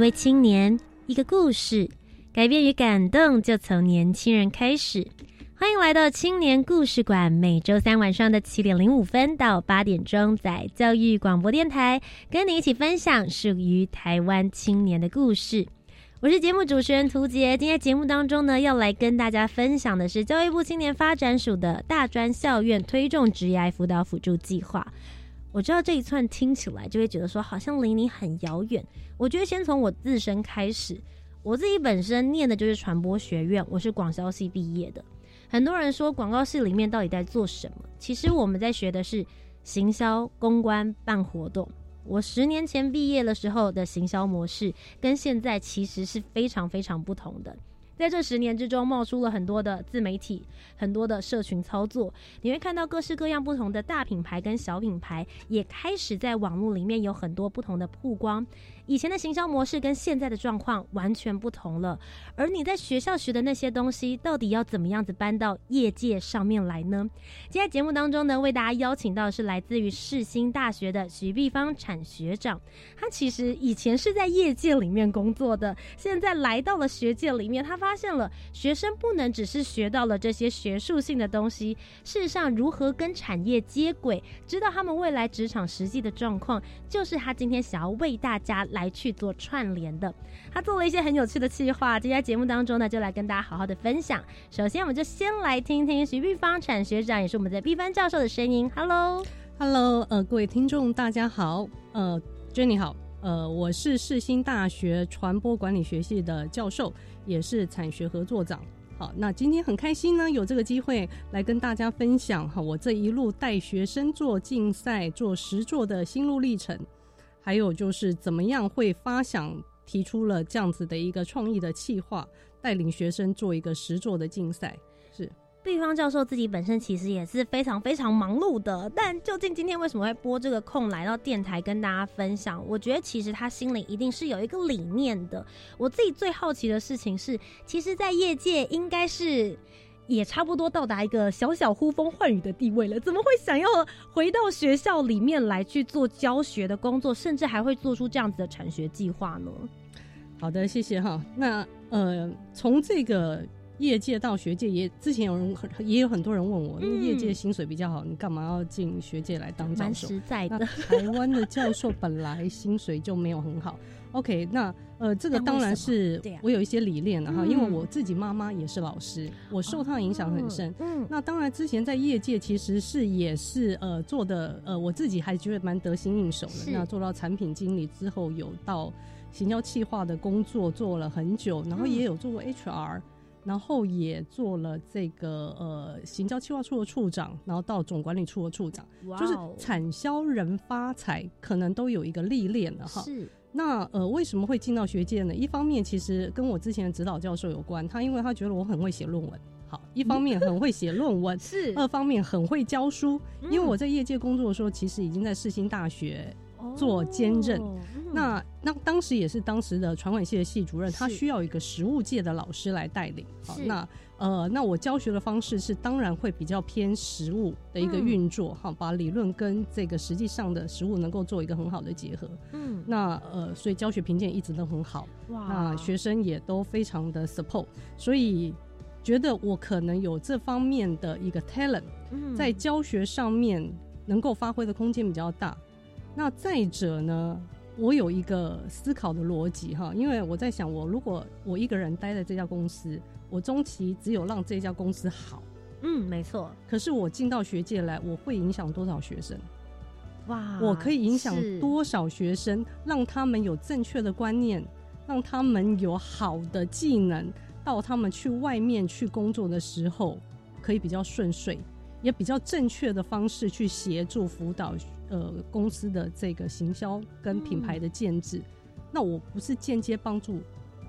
一位青年，一个故事，改变与感动就从年轻人开始。欢迎来到青年故事馆，每周三晚上的七点零五分到八点钟，在教育广播电台，跟你一起分享属于台湾青年的故事。我是节目主持人涂杰，今天节目当中呢，要来跟大家分享的是教育部青年发展署的大专校院推动职业辅导辅助计划。我知道这一串听起来就会觉得说好像离你很遥远。我觉得先从我自身开始，我自己本身念的就是传播学院，我是广销系毕业的。很多人说广告系里面到底在做什么？其实我们在学的是行销、公关、办活动。我十年前毕业的时候的行销模式，跟现在其实是非常非常不同的。在这十年之中，冒出了很多的自媒体，很多的社群操作。你会看到各式各样不同的大品牌跟小品牌，也开始在网络里面有很多不同的曝光。以前的行销模式跟现在的状况完全不同了，而你在学校学的那些东西，到底要怎么样子搬到业界上面来呢？今天节目当中呢，为大家邀请到的是来自于世新大学的徐碧芳产学长，他其实以前是在业界里面工作的，现在来到了学界里面，他发现了学生不能只是学到了这些学术性的东西，事实上如何跟产业接轨，知道他们未来职场实际的状况，就是他今天想要为大家来。来去做串联的，他做了一些很有趣的计划。今天节目当中呢，就来跟大家好好的分享。首先，我们就先来听听徐碧芳产学长，也是我们的碧芳教授的声音。Hello，Hello，呃，各位听众大家好，呃，Jenny 好，呃，我是世新大学传播管理学系的教授，也是产学合作长。好，那今天很开心呢，有这个机会来跟大家分享哈，我这一路带学生做竞赛、做实作的心路历程。还有就是怎么样会发想提出了这样子的一个创意的企划，带领学生做一个实作的竞赛。是毕方教授自己本身其实也是非常非常忙碌的，但究竟今天为什么会拨这个空来到电台跟大家分享？我觉得其实他心里一定是有一个理念的。我自己最好奇的事情是，其实，在业界应该是。也差不多到达一个小小呼风唤雨的地位了，怎么会想要回到学校里面来去做教学的工作，甚至还会做出这样子的产学计划呢？好的，谢谢哈。那呃，从这个业界到学界，也之前有人也有很多人问我，因为业界薪水比较好，你干嘛要进学界来当教授？实在的，台湾的教授本来薪水就没有很好。OK，那呃，这个当然是我有一些理念的哈，因为我自己妈妈也是老师，我受她的影响很深。嗯，那当然之前在业界其实是也是呃做的呃，我自己还觉得蛮得心应手的。那做到产品经理之后，有到行销企划的工作做了很久，然后也有做过 HR，然后也做了这个呃行销企划处的处长，然后到总管理处的处长，就是产销人发财，可能都有一个历练的哈。是。那呃，为什么会进到学界呢？一方面其实跟我之前的指导教授有关，他因为他觉得我很会写论文，好，一方面很会写论文，是二方面很会教书。因为我在业界工作的时候，其实已经在世新大学做兼任。那那当时也是当时的传管系的系主任，他需要一个实务界的老师来带领。好，那。呃，那我教学的方式是，当然会比较偏实物的一个运作，哈，把理论跟这个实际上的实物能够做一个很好的结合。嗯，那呃，所以教学评鉴一直都很好，哇，那学生也都非常的 support，所以觉得我可能有这方面的一个 talent，在教学上面能够发挥的空间比较大。那再者呢，我有一个思考的逻辑哈，因为我在想，我如果我一个人待在这家公司。我中期只有让这家公司好，嗯，没错。可是我进到学界来，我会影响多少学生？哇，我可以影响多少学生，让他们有正确的观念，让他们有好的技能，到他们去外面去工作的时候，可以比较顺遂。也比较正确的方式去协助辅导呃公司的这个行销跟品牌的建制，那我不是间接帮助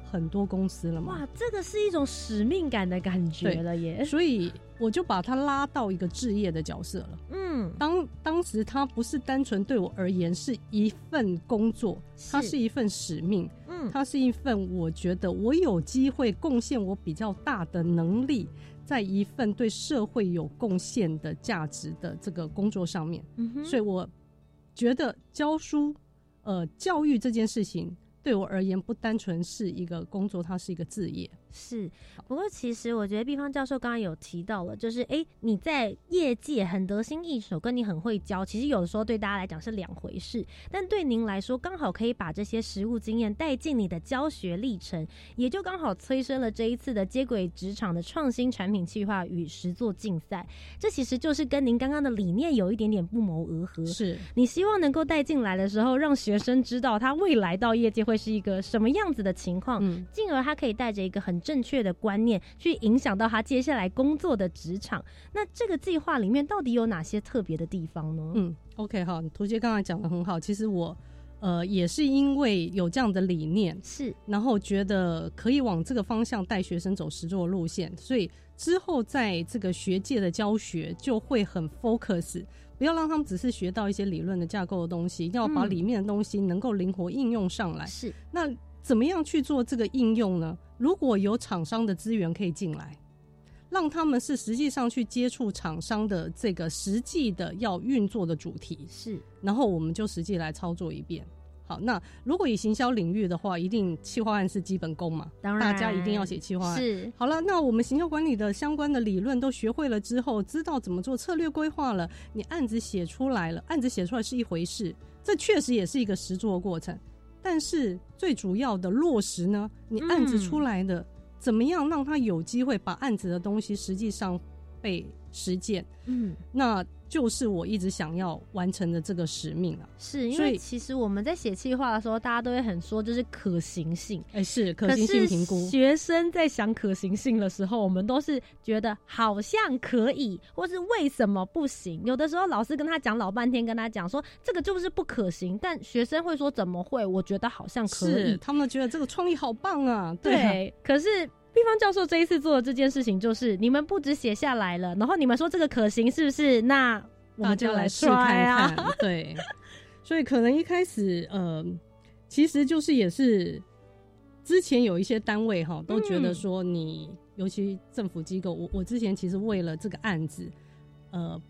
很多公司了吗？哇，这个是一种使命感的感觉了耶！所以我就把它拉到一个置业的角色了。嗯，当当时它不是单纯对我而言是一份工作，它是一份使命。嗯，它是一份我觉得我有机会贡献我比较大的能力。在一份对社会有贡献的价值的这个工作上面，所以我觉得教书，呃，教育这件事情对我而言不单纯是一个工作，它是一个职业。是，不过其实我觉得毕方教授刚刚有提到了，就是哎，你在业界很得心应手，跟你很会教，其实有的时候对大家来讲是两回事。但对您来说，刚好可以把这些实务经验带进你的教学历程，也就刚好催生了这一次的接轨职场的创新产品计划与实作竞赛。这其实就是跟您刚刚的理念有一点点不谋而合。是你希望能够带进来的时候，让学生知道他未来到业界会是一个什么样子的情况，嗯进而他可以带着一个很。正确的观念去影响到他接下来工作的职场，那这个计划里面到底有哪些特别的地方呢？嗯，OK，好，图杰刚才讲的很好。其实我呃也是因为有这样的理念，是，然后觉得可以往这个方向带学生走实作路线，所以之后在这个学界的教学就会很 focus，不要让他们只是学到一些理论的架构的东西，要把里面的东西能够灵活应用上来。是，那怎么样去做这个应用呢？如果有厂商的资源可以进来，让他们是实际上去接触厂商的这个实际的要运作的主题是，然后我们就实际来操作一遍。好，那如果以行销领域的话，一定企划案是基本功嘛，当然大家一定要写企划案。是，好了，那我们行销管理的相关的理论都学会了之后，知道怎么做策略规划了，你案子写出来了，案子写出来是一回事，这确实也是一个实作过程。但是最主要的落实呢，你案子出来的怎么样，让他有机会把案子的东西实际上被实践？嗯，那。就是我一直想要完成的这个使命啊！是因为其实我们在写计划的时候，大家都会很说就是可行性，哎，是可行性评估。学生在想可行性的时候，我们都是觉得好像可以，或是为什么不行？有的时候老师跟他讲老半天，跟他讲说这个就是不可行，但学生会说怎么会？我觉得好像可以，他们觉得这个创意好棒啊！对，可是。毕方教授这一次做的这件事情，就是你们不止写下来了，然后你们说这个可行，是不是？那我们就来试看看。对，所以可能一开始，呃，其实就是也是之前有一些单位哈，都觉得说你，尤其政府机构，我我之前其实为了这个案子，呃，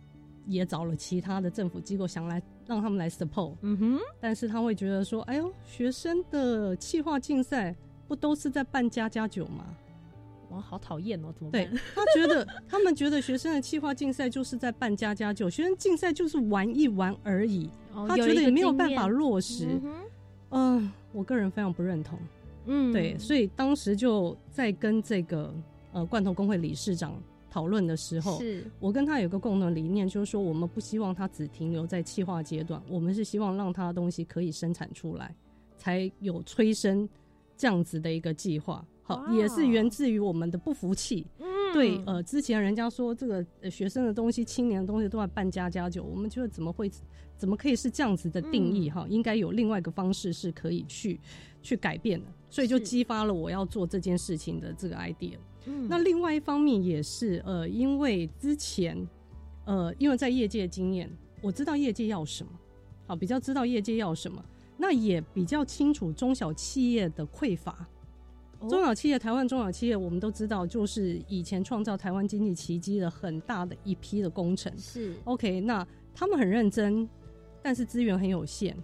也找了其他的政府机构想来让他们来 support，嗯哼，但是他会觉得说，哎呦，学生的企划竞赛不都是在办家家酒吗？哇，好讨厌哦！怎么办？他觉得 他们觉得学生的企划竞赛就是在办家家酒，学生竞赛就是玩一玩而已。他觉得也没有办法落实。嗯，我个人非常不认同。嗯，对，所以当时就在跟这个呃罐头工会理事长讨论的时候，是我跟他有个共同理念，就是说我们不希望他只停留在企划阶段，我们是希望让他的东西可以生产出来，才有催生这样子的一个计划。也是源自于我们的不服气，对，呃，之前人家说这个学生的东西、青年的东西都在办家家酒，我们觉得怎么会，怎么可以是这样子的定义？哈，应该有另外一个方式是可以去去改变的，所以就激发了我要做这件事情的这个 idea。那另外一方面也是，呃，因为之前，呃，因为在业界经验，我知道业界要什么，好，比较知道业界要什么，那也比较清楚中小企业的匮乏。中小企业，台湾中小企业，我们都知道，就是以前创造台湾经济奇迹的很大的一批的工程。是 OK，那他们很认真，但是资源很有限。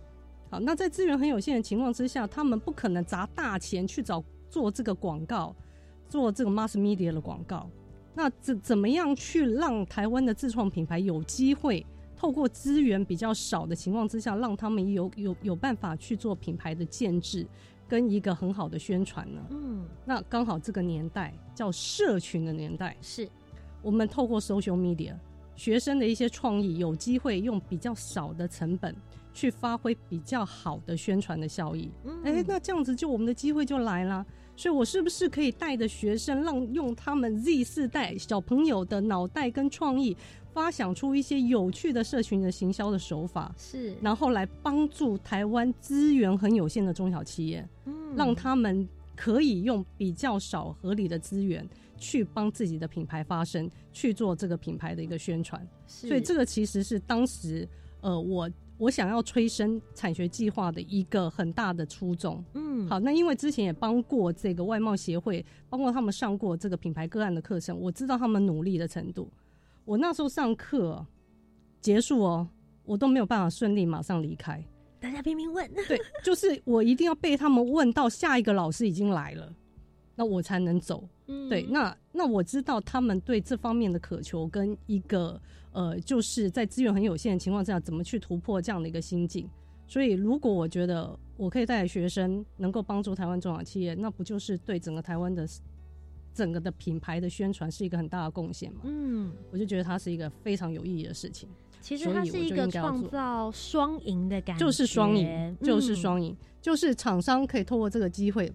好，那在资源很有限的情况之下，他们不可能砸大钱去找做这个广告，做这个 mass media 的广告。那怎怎么样去让台湾的自创品牌有机会透过资源比较少的情况之下，让他们有有有办法去做品牌的建制？跟一个很好的宣传呢，嗯，那刚好这个年代叫社群的年代，是。我们透过 social media，学生的一些创意有机会用比较少的成本去发挥比较好的宣传的效益，哎，那这样子就我们的机会就来了。所以我是不是可以带着学生，让用他们 Z 四代小朋友的脑袋跟创意？发想出一些有趣的社群的行销的手法，是，然后来帮助台湾资源很有限的中小企业，嗯，让他们可以用比较少合理的资源去帮自己的品牌发声，去做这个品牌的一个宣传。所以这个其实是当时呃我。我想要催生产学计划的一个很大的初衷。嗯，好，那因为之前也帮过这个外贸协会，包括他们上过这个品牌个案的课程，我知道他们努力的程度。我那时候上课结束哦，我都没有办法顺利马上离开，大家拼命问。对，就是我一定要被他们问到下一个老师已经来了，那我才能走。嗯，对，那那我知道他们对这方面的渴求跟一个。呃，就是在资源很有限的情况下，怎么去突破这样的一个心境？所以，如果我觉得我可以带学生能够帮助台湾中小企业，那不就是对整个台湾的整个的品牌的宣传是一个很大的贡献嘛？嗯，我就觉得它是一个非常有意义的事情。其实它是一个创造双赢的感觉，就是双赢，就是双赢，就是厂商可以透过这个机会，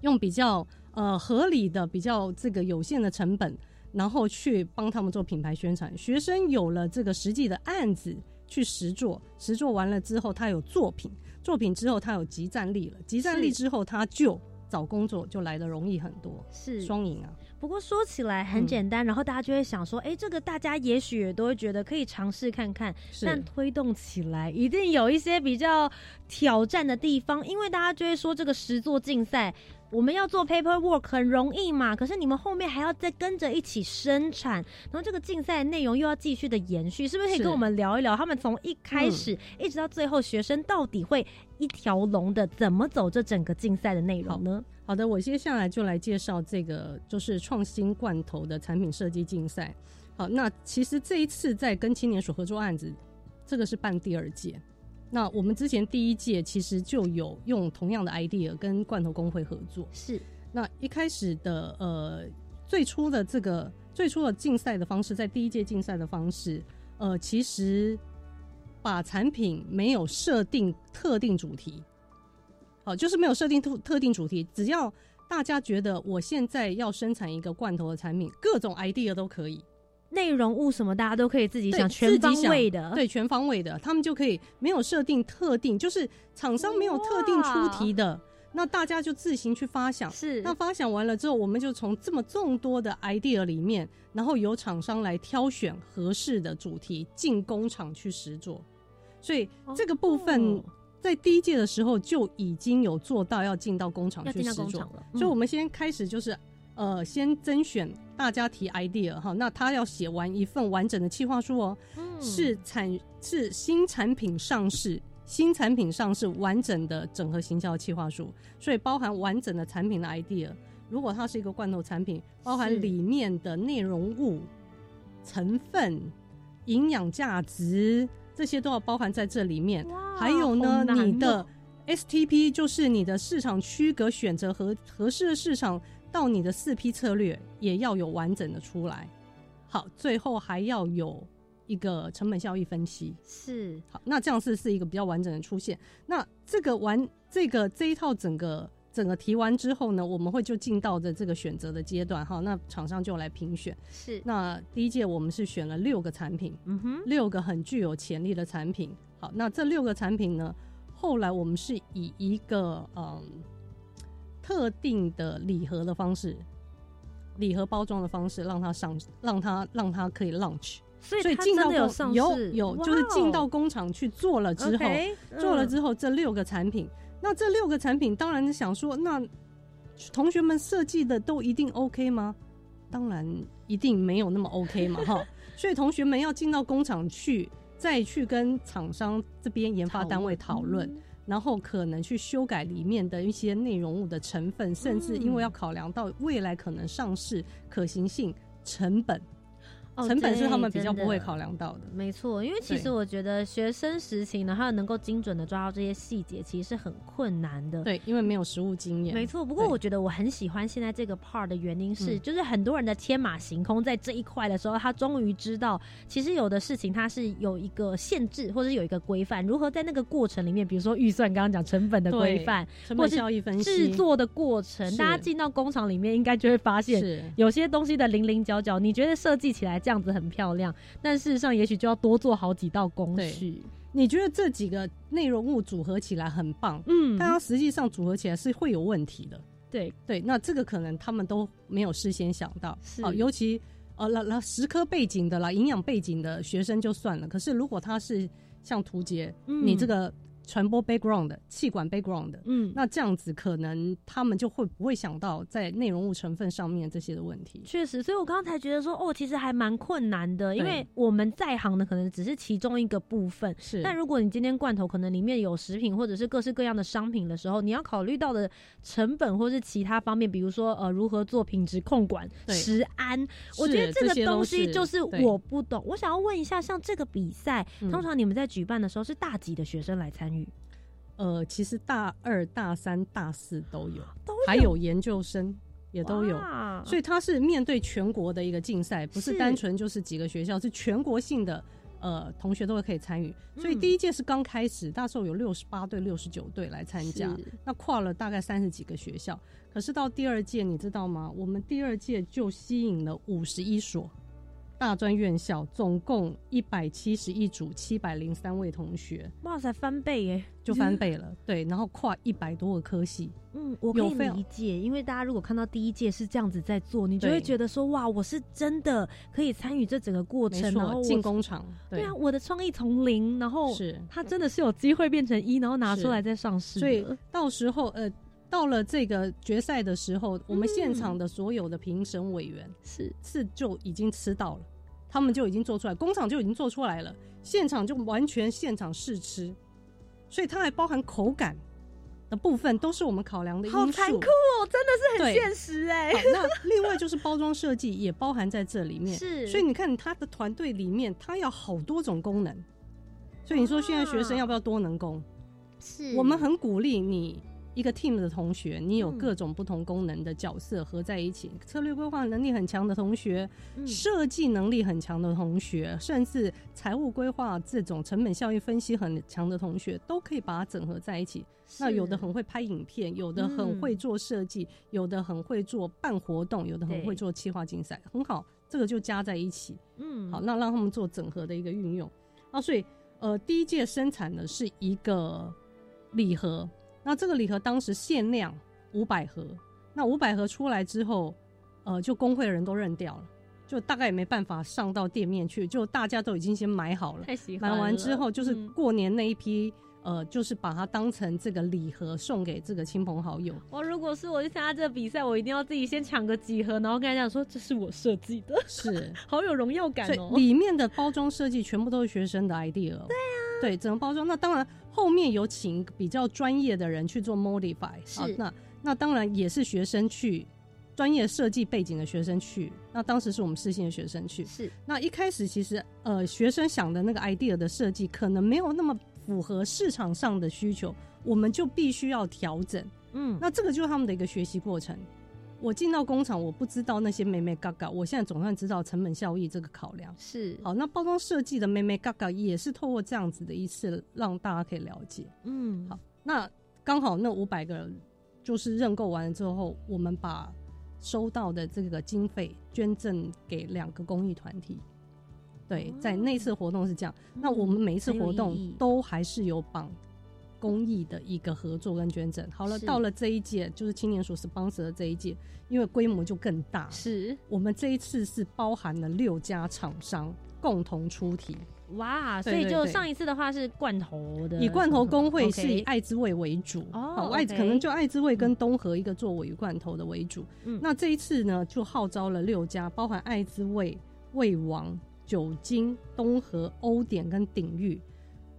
用比较呃合理的、比较这个有限的成本。然后去帮他们做品牌宣传，学生有了这个实际的案子去实做，实做完了之后，他有作品，作品之后他有集战力了，集战力之后他就找工作就来的容易很多，是双赢啊。不过说起来很简单，然后大家就会想说，哎，这个大家也许也都会觉得可以尝试看看，但推动起来一定有一些比较挑战的地方，因为大家就会说这个十座竞赛。我们要做 paperwork 很容易嘛，可是你们后面还要再跟着一起生产，然后这个竞赛内容又要继续的延续，是不是可以跟我们聊一聊？他们从一开始一直到最后，学生到底会一条龙的怎么走这整个竞赛的内容呢？好的，我接下来就来介绍这个就是创新罐头的产品设计竞赛。好，那其实这一次在跟青年所合作案子，这个是办第二届。那我们之前第一届其实就有用同样的 idea 跟罐头工会合作。是。那一开始的呃最初的这个最初的竞赛的方式，在第一届竞赛的方式，呃，其实把产品没有设定特定主题，好，就是没有设定特特定主题，只要大家觉得我现在要生产一个罐头的产品，各种 idea 都可以。内容物什么，大家都可以自己想，全方位的，对，全方位的，他们就可以没有设定特定，就是厂商没有特定出题的，那大家就自行去发想。是，那发想完了之后，我们就从这么众多的 idea 里面，然后由厂商来挑选合适的主题进工厂去实做。所以这个部分在第一届的时候就已经有做到要进到工厂去实做了。所以我们先开始就是。呃，先甄选大家提 idea 哈，那他要写完一份完整的企划书哦，是产是新产品上市，新产品上市完整的整合行销企划书，所以包含完整的产品的 idea。如果它是一个罐头产品，包含里面的内容物、成分、营养价值这些都要包含在这里面。还有呢，你的 STP 就是你的市场区隔选择合合适的市场。到你的四批策略也要有完整的出来，好，最后还要有一个成本效益分析，是好，那这样是是一个比较完整的出现。那这个完这个这一套整个整个提完之后呢，我们会就进到的这个选择的阶段，哈，那厂商就来评选。是，那第一届我们是选了六个产品，嗯哼，六个很具有潜力的产品。好，那这六个产品呢，后来我们是以一个嗯。特定的礼盒的方式，礼盒包装的方式，让它上，让它让它可以 launch。所以进到有有有，就是进到工厂去做了之后，做了之后这六个产品，那这六个产品当然想说，那同学们设计的都一定 OK 吗？当然一定没有那么 OK 嘛，哈。所以同学们要进到工厂去，再去跟厂商这边研发单位讨论。然后可能去修改里面的一些内容物的成分，甚至因为要考量到未来可能上市可行性、成本。成本是他们比较不会考量到的，没错。因为其实我觉得学生时期呢，他能够精准的抓到这些细节，其实是很困难的。对，因为没有实物经验。没错。不过我觉得我很喜欢现在这个 part 的原因是，就是很多人的天马行空在这一块的时候，他终于知道，其实有的事情它是有一个限制，或者有一个规范，如何在那个过程里面，比如说预算，刚刚讲成本的规范，成本效益分析，制作的过程，大家进到工厂里面，应该就会发现，有些东西的零零角角，你觉得设计起来样子很漂亮，但事实上也许就要多做好几道工序。你觉得这几个内容物组合起来很棒，嗯，但它实际上组合起来是会有问题的。对对，那这个可能他们都没有事先想到，好，尤其呃，那那十科背景的啦，营养背景的学生就算了，可是如果他是像图杰，你这个。传播 background 的气管 background 的，嗯，那这样子可能他们就会不会想到在内容物成分上面这些的问题。确实，所以我刚刚才觉得说，哦，其实还蛮困难的，因为我们在行的可能只是其中一个部分。是，但如果你今天罐头可能里面有食品或者是各式各样的商品的时候，你要考虑到的成本或是其他方面，比如说呃，如何做品质控管、食安，我觉得这个东西就是我不懂。我想要问一下，像这个比赛，通常你们在举办的时候是大几的学生来参与？呃，其实大二、大三、大四都有，还有研究生也都有，所以他是面对全国的一个竞赛，不是单纯就是几个学校，是全国性的，呃，同学都会可以参与。所以第一届是刚开始，那时候有六十八队、六十九队来参加，那跨了大概三十几个学校。可是到第二届，你知道吗？我们第二届就吸引了五十一所。大专院校总共一百七十一组，七百零三位同学，哇塞，翻倍耶，就翻倍了。对，然后跨一百多个科系。嗯，我可以理解，因为大家如果看到第一届是这样子在做，你就会觉得说，哇，我是真的可以参与这整个过程，然后进工厂。对啊，我的创意从零，然后是它真的是有机会变成一，然后拿出来再上市。所以到时候呃。到了这个决赛的时候，我们现场的所有的评审委员是是就已经吃到了，他们就已经做出来，工厂就已经做出来了，现场就完全现场试吃，所以它还包含口感的部分，都是我们考量的因素。好残酷哦，真的是很现实哎。那 另外就是包装设计也包含在这里面，是。所以你看他的团队里面，他要好多种功能，所以你说现在学生要不要多能工？是我们很鼓励你。一个 team 的同学，你有各种不同功能的角色合在一起，策略规划能力很强的同学，设计能力很强的同学，甚至财务规划这种成本效益分析很强的同学，都可以把它整合在一起。那有的很会拍影片，有的很会做设计，有的很会做办活动，有的很会做企划竞赛，很好，这个就加在一起。嗯，好，那让他们做整合的一个运用。啊，所以呃，第一届生产的是一个礼盒。那这个礼盒当时限量五百盒，那五百盒出来之后，呃，就工会的人都认掉了，就大概也没办法上到店面去，就大家都已经先买好了。太喜欢买完之后，就是过年那一批，呃，就是把它当成这个礼盒送给这个亲朋好友。我如果是我去参加这个比赛，我一定要自己先抢个几盒，然后跟他讲说这是我设计的，是 好有荣耀感哦。里面的包装设计全部都是学生的 idea。对啊，对，整个包装，那当然。后面有请比较专业的人去做 modify，好，那那当然也是学生去，专业设计背景的学生去。那当时是我们私信的学生去，是。那一开始其实呃，学生想的那个 idea 的设计可能没有那么符合市场上的需求，我们就必须要调整。嗯，那这个就是他们的一个学习过程。我进到工厂，我不知道那些妹妹嘎嘎，我现在总算知道成本效益这个考量是好。那包装设计的妹妹嘎嘎也是透过这样子的一次让大家可以了解。嗯，好，那刚好那五百个人就是认购完了之后，我们把收到的这个经费捐赠给两个公益团体。对，在那次活动是这样。那我们每一次活动都还是有绑。公益的一个合作跟捐赠，好了，到了这一届就是青年所 sponsor 的这一届，因为规模就更大，是。我们这一次是包含了六家厂商共同出题，哇，所以就上一次的话是罐头的，以罐头工会是以爱滋味为主，哦，爱可能就爱滋味跟东河一个做尾鱼罐头的为主，嗯，那这一次呢就号召了六家，包含爱滋味、味王、酒精、东河、欧典跟鼎玉。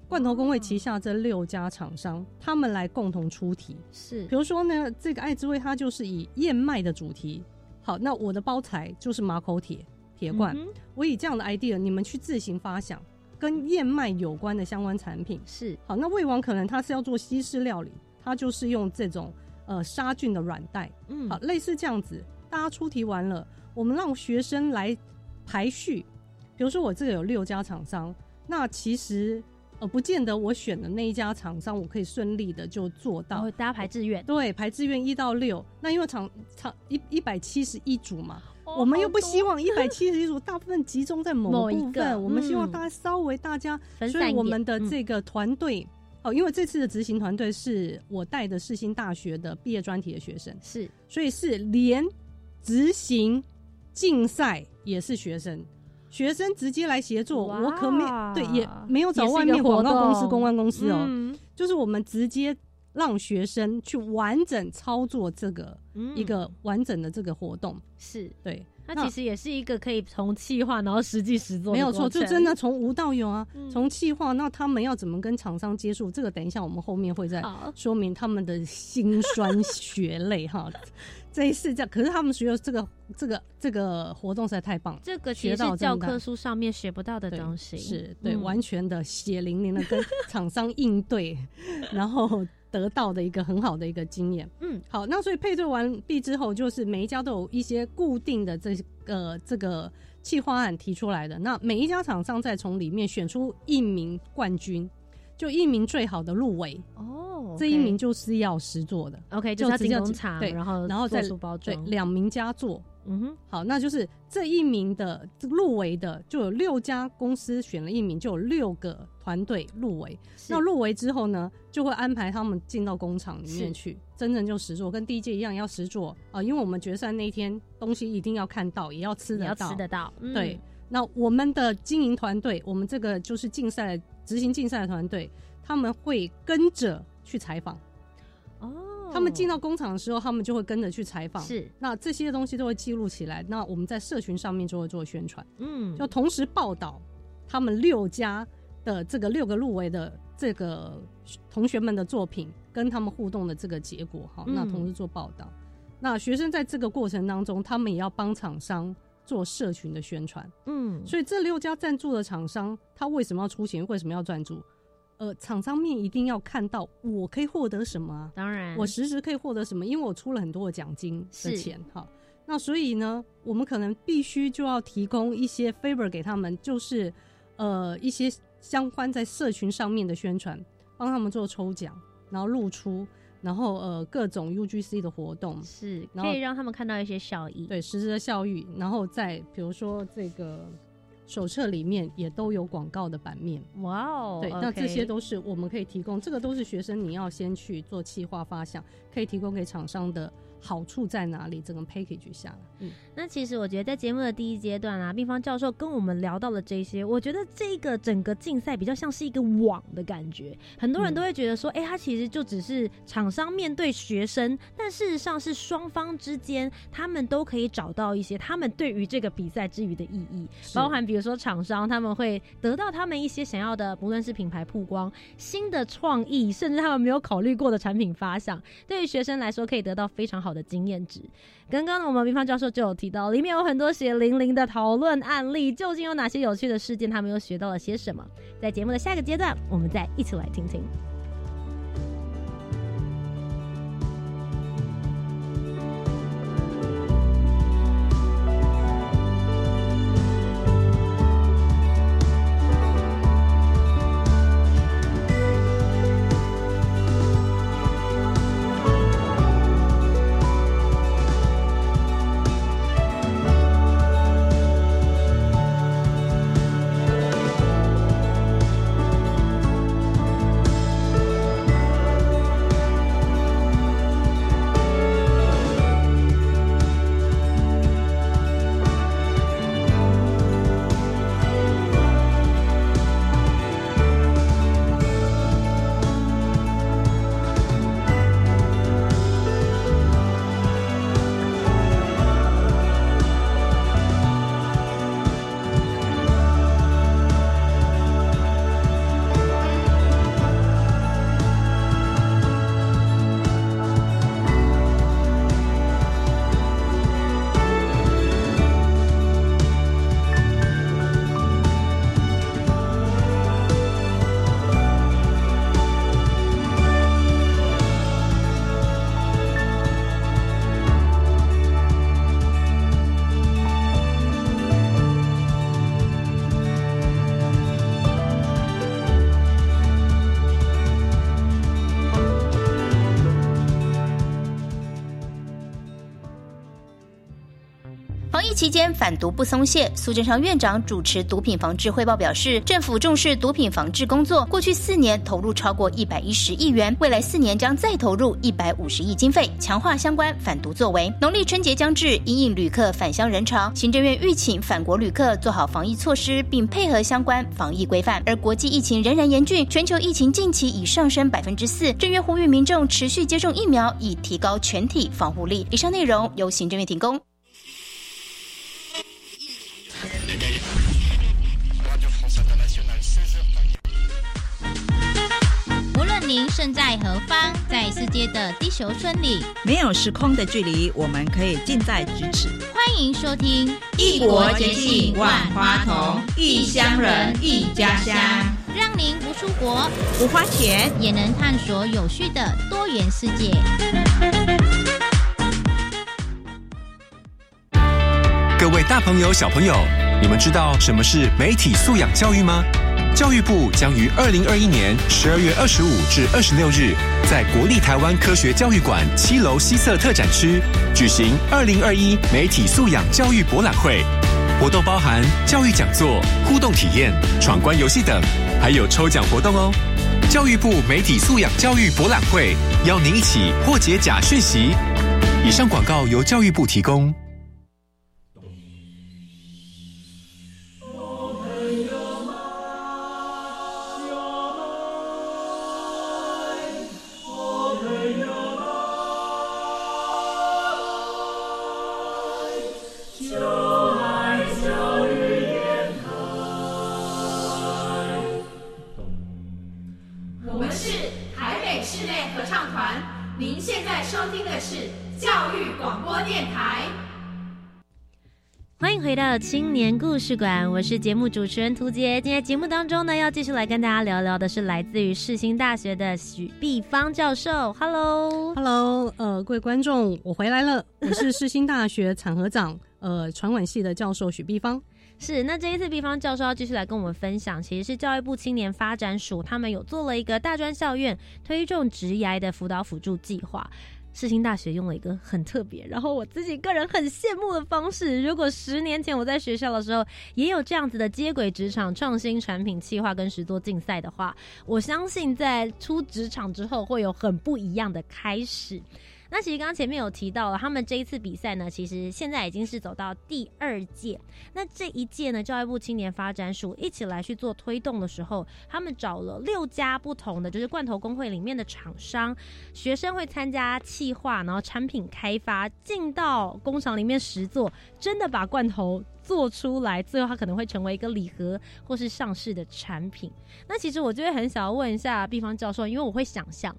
罐头工会旗下这六家厂商，他们来共同出题。是，比如说呢，这个爱之味它就是以燕麦的主题。好，那我的包材就是马口铁铁罐。我以这样的 idea，你们去自行发想跟燕麦有关的相关产品。是，好，那魏王可能他是要做西式料理，他就是用这种呃杀菌的软袋。嗯，好，类似这样子，大家出题完了，我们让学生来排序。比如说我这个有六家厂商，那其实。呃，不见得我选的那一家厂商，我可以顺利的就做到。大家排志愿，对，排志愿一到六。那因为厂厂一一百七十一组嘛，我们又不希望一百七十一组大部分集中在某某一部分，个我们希望嗯大家稍微大家，所以我们的嗯这个团队。哦，因为这次的执行团队是我带的世新大学的毕业专题的学生，是所以是连执行竞赛也是学生，学生直接来协作，我可没对也没有找外面广告公司、公关公司哦，嗯。就是我们直接让学生去完整操作这个嗯。一个完整的这个活动，是。对，它那其实也是一个可以从企划然后实际实做没有错，就真的从无到有啊嗯，从企划，那他们要怎么跟厂商接触？这个等一下我们后面会再说明他们的辛酸血泪哈。这一次这样，可是他们学的这个这个这个活动实在太棒了。这个其学实是教到真的科书上面学不到的东西，是对，嗯完全的血淋淋的跟厂商应对，然后得到的一个很好的一个经验。嗯，好，那所以配对完毕之后，就是每一家都有一些固定的这个这个企划案提出来的，那每一家厂商再从里面选出一名冠军，就一名最好的入围，哦，这一名就是要实做的，OK 就是要就直接进工厂，对然后然后再包装，，对两名佳作。嗯哼，好，那就是这一名的入围的，就有六家公司选了一名，就有六个团队入围。那入围之后呢，就会安排他们进到工厂里面去，真正就实做，跟第一届一样要实做啊、因为我们决赛那一天东西一定要看到，也要吃得到。吃得到，嗯对，那我们的经营团队，我们这个就是竞赛执行竞赛的团队，他们会跟着去采访。哦，他们进到工厂的时候，他们就会跟着去采访。是，那这些东西都会记录起来，那我们在社群上面就会做宣传。嗯，就同时报道他们六家的这个六个入围的这个同学们的作品跟他们互动的这个结果哈，嗯那同时做报道。那学生在这个过程当中，他们也要帮厂商做社群的宣传。嗯，所以这六家赞助的厂商，他为什么要出钱？为什么要赞助？呃，厂商面一定要看到我可以获得什么啊，当然，我实时可以获得什么？因为我出了很多的奖金的钱，哈。那所以呢，我们可能必须就要提供一些 favor 给他们，就是呃一些相关在社群上面的宣传，帮他们做抽奖，然后露出，然后呃各种 UGC 的活动，是可以让他们看到一些效益，，对实质的效益，然后再比如说这个手册里面也都有广告的版面，哇哦，对，那这些都是我们可以提供，这个都是学生你要先去做企划发想，可以提供给厂商的好处在哪里？整个 package 下来，嗯，那其实我觉得在节目的第一阶段啊，毕方教授跟我们聊到了这些，我觉得这个整个竞赛比较像是一个网的感觉。很多人嗯都会觉得说，哎、它其实就只是厂商面对学生，但事实上是双方之间，他们都可以找到一些他们对于这个比赛之余的意义，包含比如说厂商他们会得到他们一些想要的，不论是品牌曝光、新的创意，甚至他们没有考虑过的产品发想，对于学生来说可以得到非常好好的经验值。刚刚呢，我们明方教授就有提到，里面有很多血淋淋的讨论案例，究竟有哪些有趣的事件？他们又学到了些什么？在节目的下个阶段，我们再一起来听听。期间反毒不松懈。苏贞昌院长主持毒品防治汇报表示，政府重视毒品防治工作，过去四年投入超过一百一十亿元，未来四年将再投入一百五十亿经费，强化相关反毒作为。农历春节将至，因应旅客返乡人潮，行政院预请返国旅客做好防疫措施，并配合相关防疫规范。而国际疫情仍然严峻，全球疫情近期已上升百分之四，正院呼吁民众持续接种疫苗，以提高全体防护力。以上内容由行政院提供。您身在何方，在世界的地球村里，没有时空的距离，我们可以近在咫尺。欢迎收听《异国节庆万花筒，异乡人异家乡》，让您不出国不花钱也能探索有趣的多元世界。各位大朋友、小朋友，你们知道什么是媒体素养教育吗？教育部将于二零二一年十二月二十五至二十六日，在国立台湾科学教育馆七楼西侧特展区举行二零二一媒体素养教育博览会。活动包含教育讲座、互动体验、闯关游戏等，还有抽奖活动哦。教育部媒体素养教育博览会邀您一起破解假讯息。以上广告由教育部提供。到青年故事馆，我是节目主持人涂杰。今天节目当中呢，要继续来跟大家聊聊的是来自于世新大学的许碧芳教授。Hello，Hello，呃，各位观众，我回来了，我是世新大学产合长，呃，传管系的教授许碧芳。是，那这一次碧芳教授要继续来跟我们分享，其实是教育部青年发展署他们有做了一个大专校院推动职涯的辅导辅助计划。世新大学用了一个很特别，然后我自己个人很羡慕的方式。如果十年前我在学校的时候也有这样子的接轨职场创新产品企划跟实作竞赛的话，我相信在出职场之后会有很不一样的开始。那其实刚刚前面有提到了，他们这一次比赛呢，其实现在已经是走到第二届。那这一届呢，教育部青年发展署一起来去做推动的时候，他们找了六家不同的，就是罐头工会里面的厂商，学生会参加企划，然后产品开发，进到工厂里面实做，真的把罐头做出来，最后它可能会成为一个礼盒或是上市的产品。那其实我就会很想要问一下毕方教授，因为我会想象。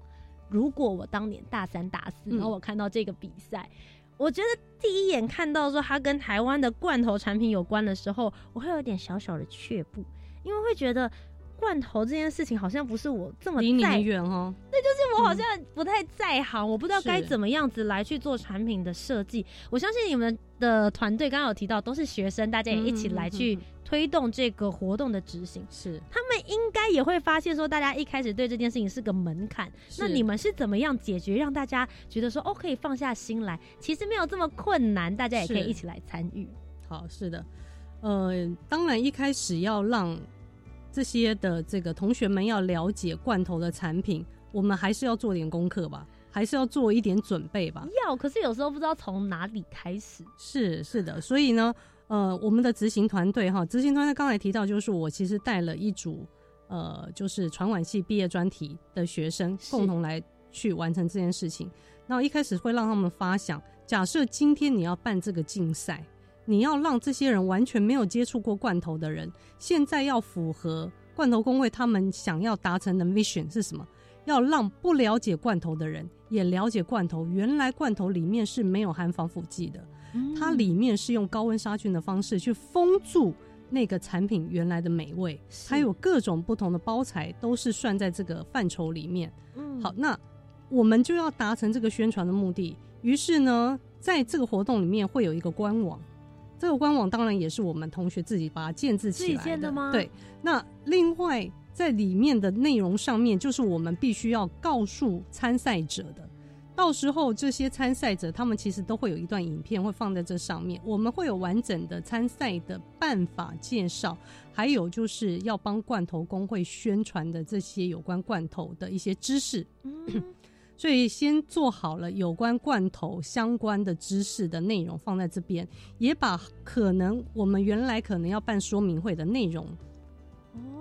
如果我当年大三、大四，然后我看到这个比赛，我觉得第一眼看到说它跟台湾的罐头产品有关的时候，我会有点小小的却步，因为会觉得罐头这件事情好像不是我这么离你远哦。那就是我好像不太在行，我不知道该怎么样子来去做产品的设计。我相信你们的团队刚刚有提到都是学生，大家也一起来去。推动这个活动的执行，是他们应该也会发现说，大家一开始对这件事情是个门槛。那你们是怎么样解决，让大家觉得说，哦，可以放下心来，其实没有这么困难，大家也可以一起来参与。好，是的，呃，当然一开始要让这些的这个同学们要了解罐头的产品，我们还是要做点功课吧，还是要做一点准备吧。要，可是有时候不知道从哪里开始。是是的，所以呢。呃，我们的执行团队哈，执行团队刚才提到，就是我其实带了一组，呃，就是传管系毕业专题的学生，共同来去完成这件事情。那一开始会让他们发想，假设今天你要办这个竞赛，你要让这些人完全没有接触过罐头的人，现在要符合罐头工会他们想要达成的 mission 是什么？要让不了解罐头的人也了解罐头，原来罐头里面是没有含防腐剂的。它里面是用高温杀菌的方式去封住那个产品原来的美味，还有各种不同的包材都是算在这个范畴里面。嗯，好，那我们就要达成这个宣传的目的。于是呢，在这个活动里面会有一个官网，这个官网当然也是我们同学自己把它建制起来的吗？对。那另外在里面的内容上面，就是我们必须要告诉参赛者的。到时候这些参赛者他们其实都会有一段影片会放在这上面，我们会有完整的参赛的办法介绍，还有就是要帮罐头工会宣传的这些有关罐头的一些知识。所以先做好了有关罐头相关的知识的内容放在这边，也把可能我们原来可能要办说明会的内容。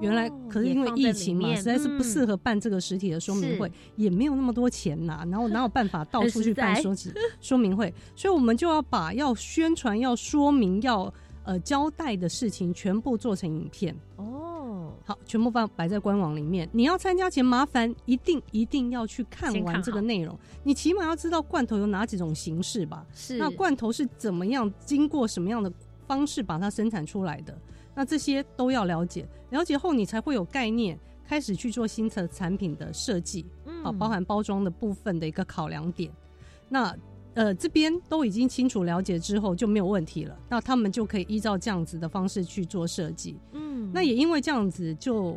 原来可是因为疫情嘛，实在是不适合办这个实体的说明会，也没有那么多钱拿，然后哪有办法到处去办 说说明会？所以我们就要把要宣传、要说明、要呃交代的事情全部做成影片哦。好，全部放摆在官网里面。你要参加前，麻烦一定一定要去看完这个内容。你起码要知道罐头有哪几种形式吧？是那罐头是怎么样经过什么样的方式把它生产出来的？那这些都要了解，了解后你才会有概念，开始去做新的产品的设计，啊，包含包装的部分的一个考量点。那呃这边都已经清楚了解之后就没有问题了，那他们就可以依照这样子的方式去做设计。嗯，那也因为这样子，就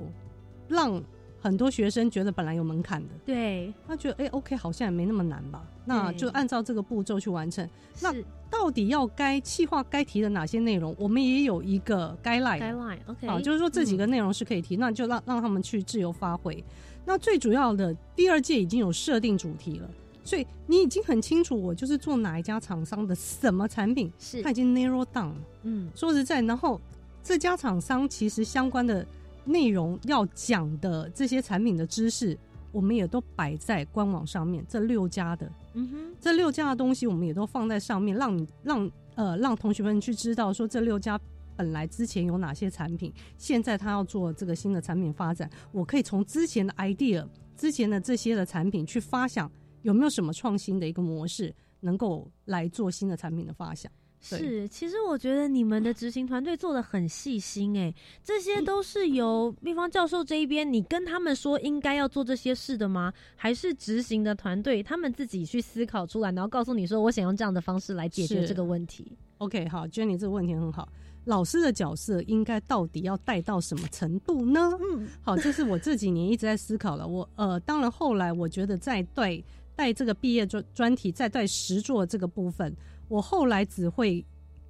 让很多学生觉得本来有门槛的，对他觉得哎，OK，好像也没那么难吧。那就按照这个步骤去完成。那到底要该企划该提的哪些内容？我们也有一个 guideline，guideline，OK，好，就是说这几个内容是可以提，那就让让他们去自由发挥。那最主要的，第二届已经有设定主题了，所以你已经很清楚，我就是做哪一家厂商的什么产品，是它已经 narrow down 了。嗯，说实在，然后这家厂商其实相关的内容要讲的这些产品的知识。我们也都摆在官网上面，这六家的，嗯哼，这六家的东西我们也都放在上面，让你让呃让同学们去知道说这六家本来之前有哪些产品，现在他要做这个新的产品发展，我可以从之前的 idea、之前的这些的产品去发想有没有什么创新的一个模式，能够来做新的产品的发想。是，其实我觉得你们的执行团队做的很细心，哎，这些都是由秘方教授这一边，你跟他们说应该要做这些事的吗？还是执行的团队他们自己去思考出来，然后告诉你说我想用这样的方式来解决这个问题？OK，好，Jenny 这个问题很好，老师的角色应该到底要带到什么程度呢？嗯，好，这是我这几年一直在思考了。我呃，当然后来我觉得在带带这个毕业专专题，再带实作这个部分。我后来只会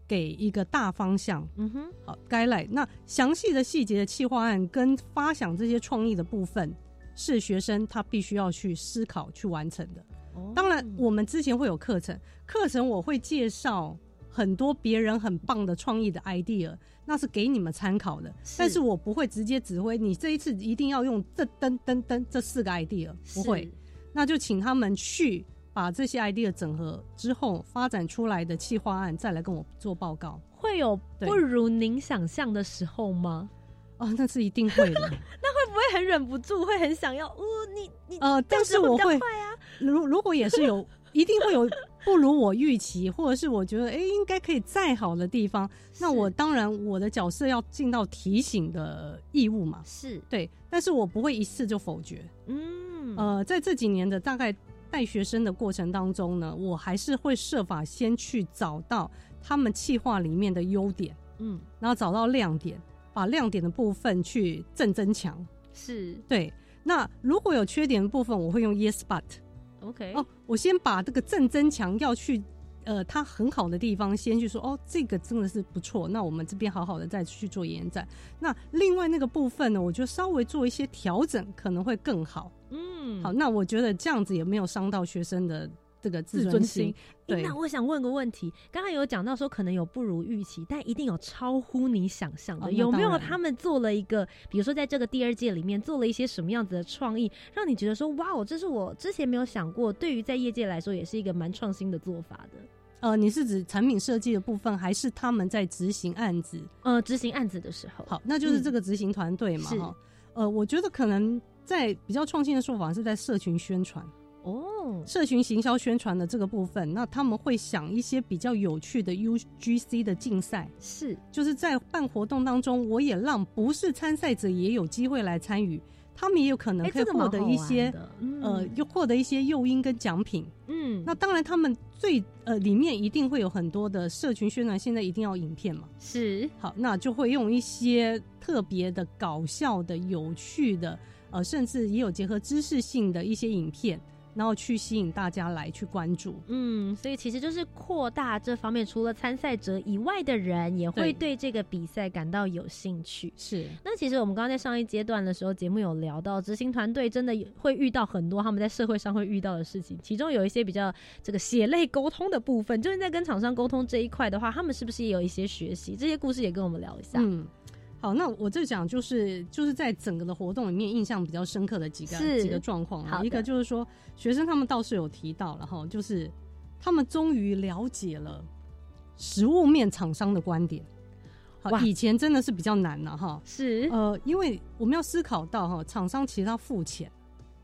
给一个大方向，嗯哼，好，该来那详细的细节的企划案跟发想这些创意的部分，是学生他必须要去思考去完成的。当然，我们之前会有课程，课程我会介绍很多别人很棒的创意的 idea，那是给你们参考的。但是我不会直接指挥你这一次一定要用这噔噔噔这四个 idea，不会，那就请他们去。把这些 idea 整合之后，发展出来的企划案再来跟我做报告，会有不如您想象的时候吗？哦，那是一定会的。那会不会很忍不住，会很想要？哦，你你呃，但是我会啊。如如果也是有，一定会有不如我预期，或者是我觉得哎，应该可以再好的地方。那我当然我的角色要尽到提醒的义务嘛。是对，但是我不会一次就否决。嗯，呃，在这几年的大概。带学生的过程当中呢，我还是会设法先去找到他们企划里面的优点，嗯，然后找到亮点，把亮点的部分去正增强。是对。那如果有缺点的部分，我会用 yes but。OK。哦，我先把这个正增强要去。呃，它很好的地方，先去说哦，这个真的是不错。那我们这边好好的再去做延展。那另外那个部分呢，我就稍微做一些调整，可能会更好。嗯，好，那我觉得这样子也没有伤到学生的这个自尊心。对，那我想问个问题，刚刚有讲到说可能有不如预期，但一定有超乎你想象的。有没有他们做了一个，比如说在这个第二届里面做了一些什么样子的创意，让你觉得说哇哦，这是我之前没有想过，对于在业界来说也是一个蛮创新的做法的。呃，你是指产品设计的部分，还是他们在执行案子？呃，执行案子的时候，好，那就是这个执行团队嘛，哈。呃，我觉得可能在比较创新的说法是在社群宣传哦，社群行销宣传的这个部分，那他们会想一些比较有趣的 UGC 的竞赛，是，就是在办活动当中，我也让不是参赛者也有机会来参与。他们也有可能可以获得一些，呃，又获得一些诱因跟奖品。嗯，那当然，他们最呃里面一定会有很多的社群宣传，现在一定要影片嘛。是，好，那就会用一些特别的、搞笑的、有趣的，呃，甚至也有结合知识性的一些影片，然后去吸引大家来去关注。嗯，所以其实就是扩大这方面，除了参赛者以外的人也会对这个比赛感到有兴趣。是。那其实我们刚刚在上一阶段的时候，节目有聊到，执行团队真的会遇到很多他们在社会上会遇到的事情，其中有一些比较这个血泪沟通的部分，就是在跟厂商沟通这一块的话，他们是不是也有一些学习？这些故事也跟我们聊一下。嗯。好，那我这讲就是就是在整个的活动里面印象比较深刻的几个几个状况啊，一个就是说学生他们倒是有提到了哈，就是他们终于了解了食物面厂商的观点。好，以前真的是比较难了哈，是呃，因为我们要思考到哈，厂商其实他付钱。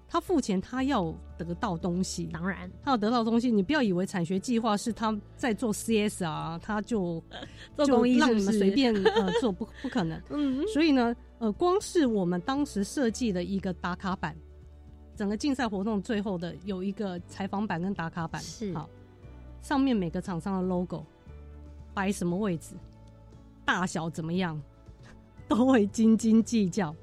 他付钱，他要得到东西。当然，他要得到东西。你不要以为产学计划是他在做 CS 啊他就 做公益，让你们随便呃做，不不可能。嗯，所以呢，呃，光是我们当时设计的一个打卡板，整个竞赛活动最后的有一个采访板跟打卡板，是好，上面每个厂商的 logo，摆什么位置，大小怎么样，都会斤斤计较。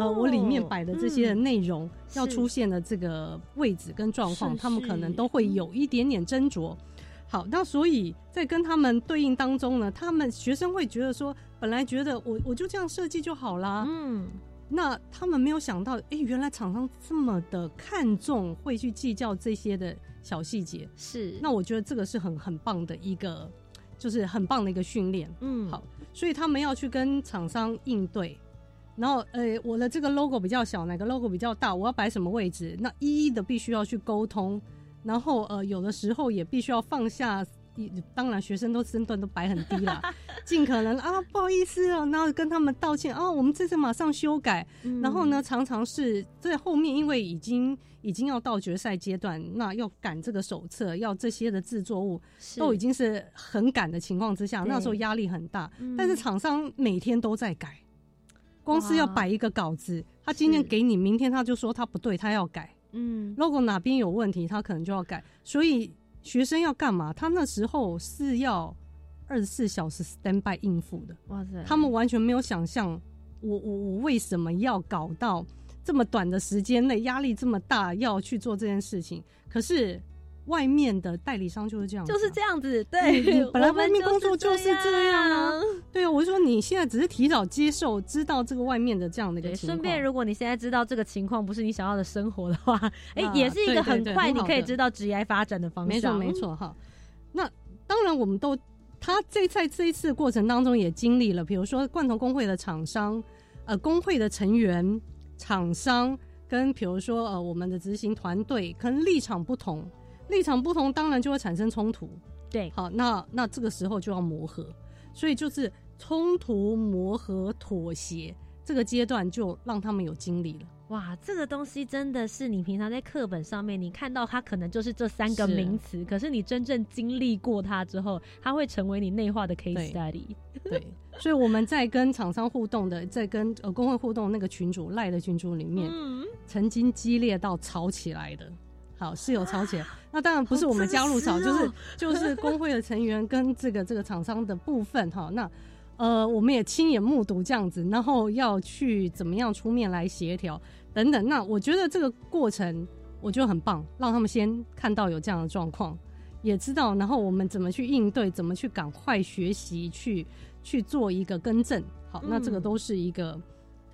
呃，我里面摆的这些内容要出现的这个位置跟状况，他们可能都会有一点点斟酌。好，那所以在跟他们对应当中呢，他们学生会觉得说，本来觉得我我就这样设计就好啦。嗯，那他们没有想到，哎，原来厂商这么的看重，会去计较这些的小细节。是，那我觉得这个是很很棒的一个，就是很棒的一个训练。嗯，好，所以他们要去跟厂商应对。然后，呃，我的这个 logo 比较小，哪个 logo 比较大？我要摆什么位置？那一一的必须要去沟通。然后，呃，有的时候也必须要放下。当然，学生都身段都摆很低了，尽可能啊，不好意思啊，然后跟他们道歉啊，我们这次马上修改。然后呢，常常是在后面，因为已经已经要到决赛阶段，那要赶这个手册，要这些的制作物，都已经是很赶的情况之下，那时候压力很大。但是厂商每天都在改。光是要摆一个稿子，他今天给你，明天他就说他不对，他要改。嗯，logo 哪边有问题，他可能就要改。所以学生要干嘛？他那时候是要二十四小时 stand by 应付的。哇塞！他们完全没有想象，我我我为什么要搞到这么短的时间内，压力这么大，要去做这件事情？可是。外面的代理商就是这样，就是这样子。对，本来外面工作就是这样啊。对啊，我就说你现在只是提早接受，知道这个外面的这样的一个情况。顺便，如果你现在知道这个情况不是你想要的生活的话，哎，也是一个很快你可以知道职业发展的方向。没错，没错哈。那当然，我们都他这在这一次过程当中也经历了，比如说罐头工会的厂商，呃，工会的成员、厂商跟比如说呃我们的执行团队，可能立场不同。立场不同，当然就会产生冲突。对，好，那那这个时候就要磨合，所以就是冲突、磨合、妥协这个阶段，就让他们有经历了。哇，这个东西真的是你平常在课本上面你看到它，可能就是这三个名词，可是你真正经历过它之后，它会成为你内化的 case study。对，所以我们在跟厂商互动的，在跟呃工会互动那个群主赖的群主里面，曾经激烈到吵起来的。好，是有超前，那当然不是我们加入吵，就是就是工会的成员跟这个这个厂商的部分哈。那呃，我们也亲眼目睹这样子，然后要去怎么样出面来协调等等。那我觉得这个过程我觉得很棒，让他们先看到有这样的状况，也知道，然后我们怎么去应对，怎么去赶快学习，去去做一个更正。好，那这个都是一个。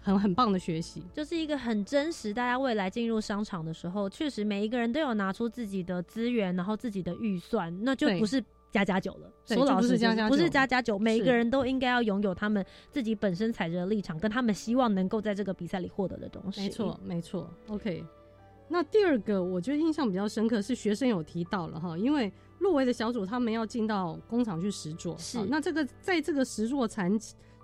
很很棒的学习，就是一个很真实。大家未来进入商场的时候，确实每一个人都有拿出自己的资源，然后自己的预算，那就不是加加酒了。说老实，不是加加酒，每一个人都应该要拥有他们自己本身踩着的立场，跟他们希望能够在这个比赛里获得的东西。没错，没错。OK，那第二个我觉得印象比较深刻是学生有提到了哈，因为入围的小组他们要进到工厂去实做，是那这个在这个实做场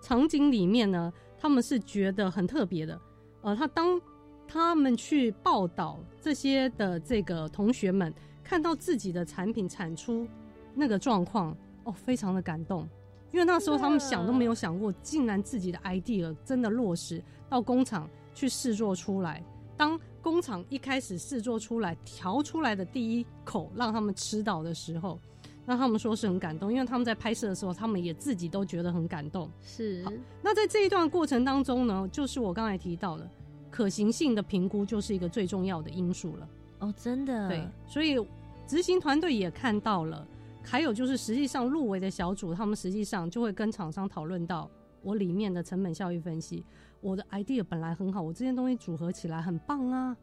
场景里面呢。他们是觉得很特别的，呃，他当他们去报道这些的这个同学们看到自己的产品产出那个状况，哦，非常的感动，因为那时候他们想都没有想过，竟然自己的 idea 真的落实到工厂去试做出来。当工厂一开始试做出来调出来的第一口让他们吃到的时候。那他们说是很感动，因为他们在拍摄的时候，他们也自己都觉得很感动。是。那在这一段过程当中呢，就是我刚才提到的可行性的评估，就是一个最重要的因素了。哦，真的。对，所以执行团队也看到了，还有就是实际上入围的小组，他们实际上就会跟厂商讨论到我里面的成本效益分析。我的 idea 本来很好，我这件东西组合起来很棒啊，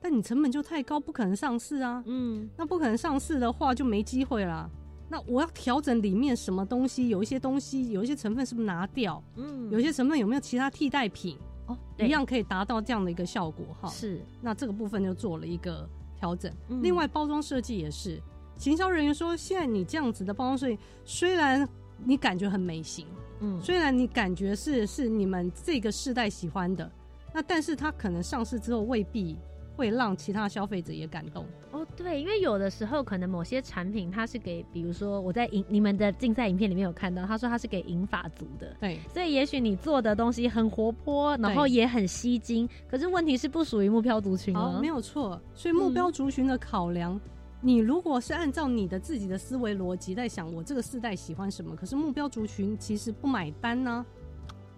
但你成本就太高，不可能上市啊。嗯，那不可能上市的话就没机会啦。那我要调整里面什么东西？有一些东西，有一些成分是不是拿掉？嗯，有些成分有没有其他替代品？哦，一样可以达到这样的一个效果哈。是，那这个部分就做了一个调整。另外，包装设计也是，行销人员说，现在你这样子的包装设计，虽然你感觉很美型，嗯，虽然你感觉是是你们这个世代喜欢的，那但是它可能上市之后未必。会让其他消费者也感动。哦，对，因为有的时候可能某些产品它是给，比如说我在影你们的竞赛影片里面有看到，他说他是给银发族的，对，所以也许你做的东西很活泼，然后也很吸睛，可是问题是不属于目标族群哦，没有错，所以目标族群的考量，你如果是按照你的自己的思维逻辑在想，我这个世代喜欢什么，可是目标族群其实不买单呢，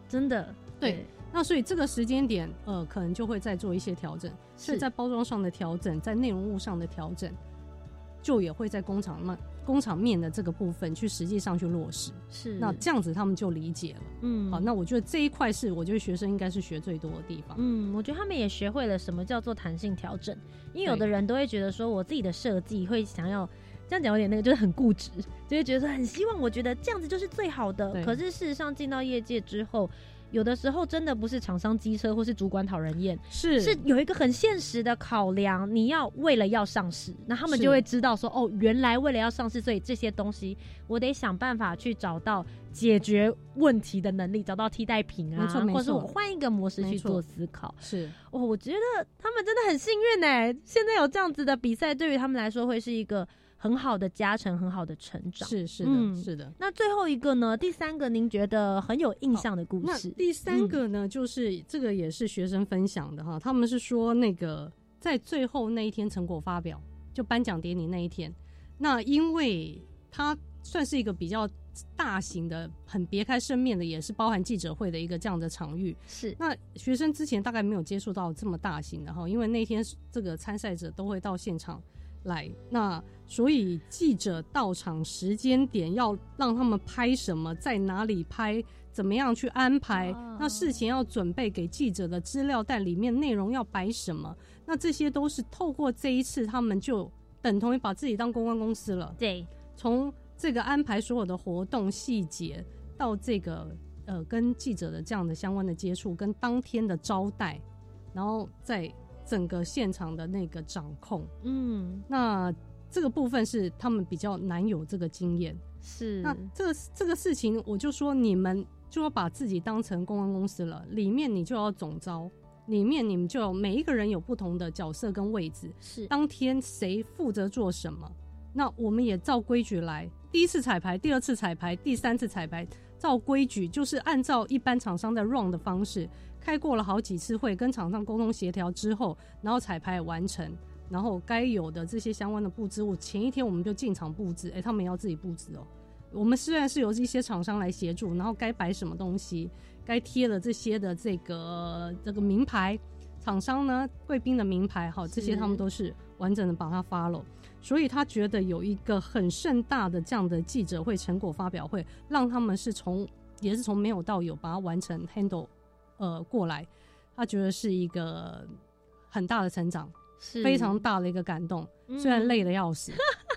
真的，对。那所以这个时间点，呃，可能就会再做一些调整，是在包装上的调整，在内容物上的调整，就也会在工厂那工厂面的这个部分去实际上去落实。是，那这样子他们就理解了。嗯，好，那我觉得这一块是我觉得学生应该是学最多的地方。嗯，我觉得他们也学会了什么叫做弹性调整，因为有的人都会觉得说，我自己的设计会想要这样讲有点那个，就是很固执，就会觉得说很希望，我觉得这样子就是最好的。可是事实上进到业界之后。有的时候真的不是厂商机车或是主管讨人厌，是是有一个很现实的考量。你要为了要上市，那他们就会知道说，哦，原来为了要上市，所以这些东西我得想办法去找到解决问题的能力，找到替代品啊，或者是我换一个模式去做思考。是哦，我觉得他们真的很幸运哎，现在有这样子的比赛，对于他们来说会是一个。很好的加成，很好的成长，是是的，是的。那最后一个呢？第三个，您觉得很有印象的故事？第三个呢，就是这个也是学生分享的哈。他们是说，那个在最后那一天成果发表，就颁奖典礼那一天，那因为它算是一个比较大型的、很别开生面的，也是包含记者会的一个这样的场域。是那学生之前大概没有接触到这么大型的哈，因为那天这个参赛者都会到现场。来，那所以记者到场时间点要让他们拍什么，在哪里拍，怎么样去安排？那事前要准备给记者的资料袋里面内容要摆什么？那这些都是透过这一次，他们就等同于把自己当公关公司了。对，从这个安排所有的活动细节，到这个呃跟记者的这样的相关的接触，跟当天的招待，然后再。整个现场的那个掌控，嗯，那这个部分是他们比较难有这个经验。是，那这个这个事情，我就说你们就要把自己当成公关公司了，里面你就要总招，里面你们就每一个人有不同的角色跟位置。是，当天谁负责做什么，那我们也照规矩来。第一次彩排，第二次彩排，第三次彩排，照规矩就是按照一般厂商的 run 的方式。开过了好几次会，跟厂商沟通协调之后，然后彩排完成，然后该有的这些相关的布置物，前一天我们就进场布置。哎，他们要自己布置哦。我们虽然是由一些厂商来协助，然后该摆什么东西，该贴的这些的这个这个名牌，厂商呢贵宾的名牌，哈，这些他们都是完整的把它发了。所以他觉得有一个很盛大的这样的记者会成果发表会，让他们是从也是从没有到有把它完成 handle。呃，过来，他觉得是一个很大的成长，是非常大的一个感动。虽然累的要死，